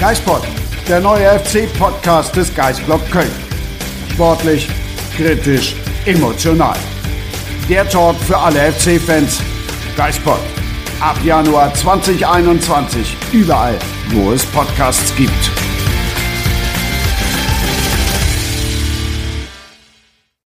Geispod, der neue FC-Podcast des Geisblog Köln. Sportlich, kritisch, emotional. Der Talk für alle FC-Fans. Geispod. Ab Januar 2021. Überall, wo es Podcasts gibt.